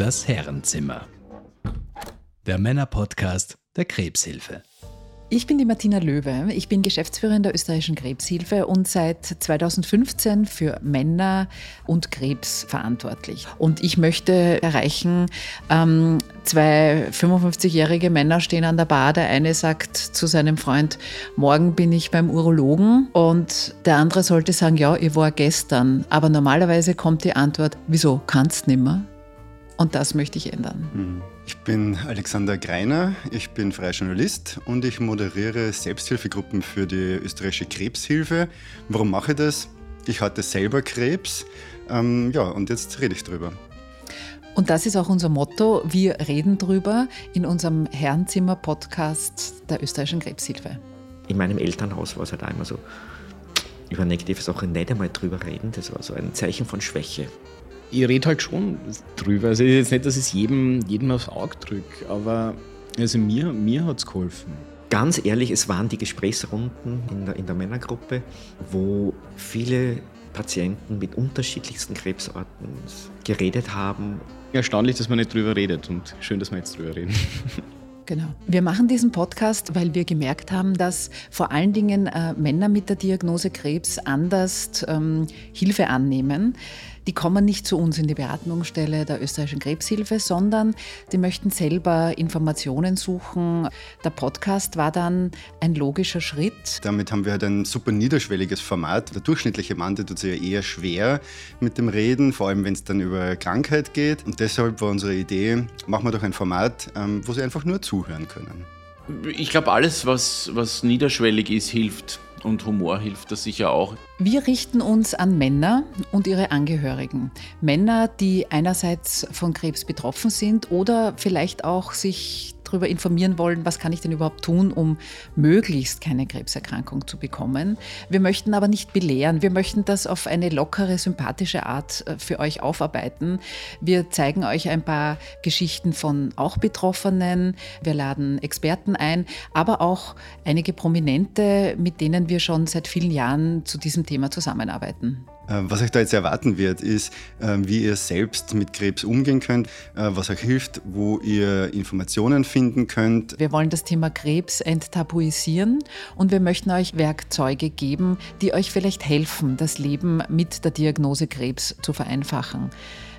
Das Herrenzimmer. Der Männer-Podcast der Krebshilfe. Ich bin die Martina Löwe. Ich bin Geschäftsführerin der österreichischen Krebshilfe und seit 2015 für Männer und Krebs verantwortlich. Und ich möchte erreichen, ähm, zwei 55-jährige Männer stehen an der Bar. Der eine sagt zu seinem Freund, morgen bin ich beim Urologen. Und der andere sollte sagen, ja, ich war gestern. Aber normalerweise kommt die Antwort, wieso kannst nimmer? Und das möchte ich ändern. Mhm. Ich bin Alexander Greiner, ich bin freier Journalist und ich moderiere Selbsthilfegruppen für die österreichische Krebshilfe. Warum mache ich das? Ich hatte selber Krebs, ähm, ja, und jetzt rede ich drüber. Und das ist auch unser Motto. Wir reden drüber in unserem Herrenzimmer-Podcast der österreichischen Krebshilfe. In meinem Elternhaus war es halt einmal so, über negative Sachen nicht einmal drüber reden. Das war so ein Zeichen von Schwäche ich rede halt schon drüber. Also ist jetzt nicht, dass ich es jedem, jedem aufs Auge drücke, aber also mir, mir hat es geholfen. Ganz ehrlich, es waren die Gesprächsrunden in der, in der Männergruppe, wo viele Patienten mit unterschiedlichsten Krebsarten geredet haben. Erstaunlich, dass man nicht drüber redet und schön, dass wir jetzt drüber reden. Genau. Wir machen diesen Podcast, weil wir gemerkt haben, dass vor allen Dingen äh, Männer mit der Diagnose Krebs anders ähm, Hilfe annehmen die kommen nicht zu uns in die Beatmungsstelle der österreichischen Krebshilfe, sondern die möchten selber Informationen suchen. Der Podcast war dann ein logischer Schritt. Damit haben wir halt ein super niederschwelliges Format. Der durchschnittliche Mann, der tut sich ja eher schwer mit dem Reden, vor allem wenn es dann über Krankheit geht. Und deshalb war unsere Idee, machen wir doch ein Format, ähm, wo sie einfach nur zuhören können. Ich glaube, alles, was, was niederschwellig ist, hilft und Humor hilft das sicher auch. Wir richten uns an Männer und ihre Angehörigen. Männer, die einerseits von Krebs betroffen sind oder vielleicht auch sich darüber informieren wollen, was kann ich denn überhaupt tun, um möglichst keine Krebserkrankung zu bekommen. Wir möchten aber nicht belehren. Wir möchten das auf eine lockere, sympathische Art äh, für euch aufarbeiten. Wir zeigen euch ein paar Geschichten von auch Betroffenen. Wir laden Experten ein, aber auch einige Prominente, mit denen wir schon seit vielen Jahren zu diesem Thema zusammenarbeiten. Äh, was euch da jetzt erwarten wird, ist, äh, wie ihr selbst mit Krebs umgehen könnt, äh, was euch hilft, wo ihr Informationen finden könnt. Wir wollen das Thema Krebs enttabuisieren und wir möchten euch Werkzeuge geben, die euch vielleicht helfen, das Leben mit der Diagnose Krebs zu vereinfachen.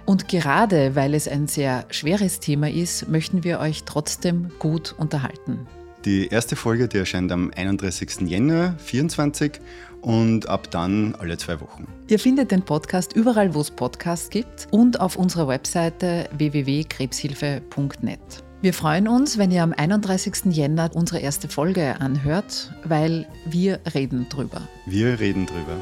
Und gerade weil es ein sehr schweres Thema ist, möchten wir euch trotzdem gut unterhalten. Die erste Folge, die erscheint am 31. Jänner 2024 und ab dann alle zwei Wochen. Ihr findet den Podcast überall, wo es Podcasts gibt und auf unserer Webseite www.krebshilfe.net. Wir freuen uns, wenn ihr am 31. Jänner unsere erste Folge anhört, weil wir reden drüber. Wir reden drüber.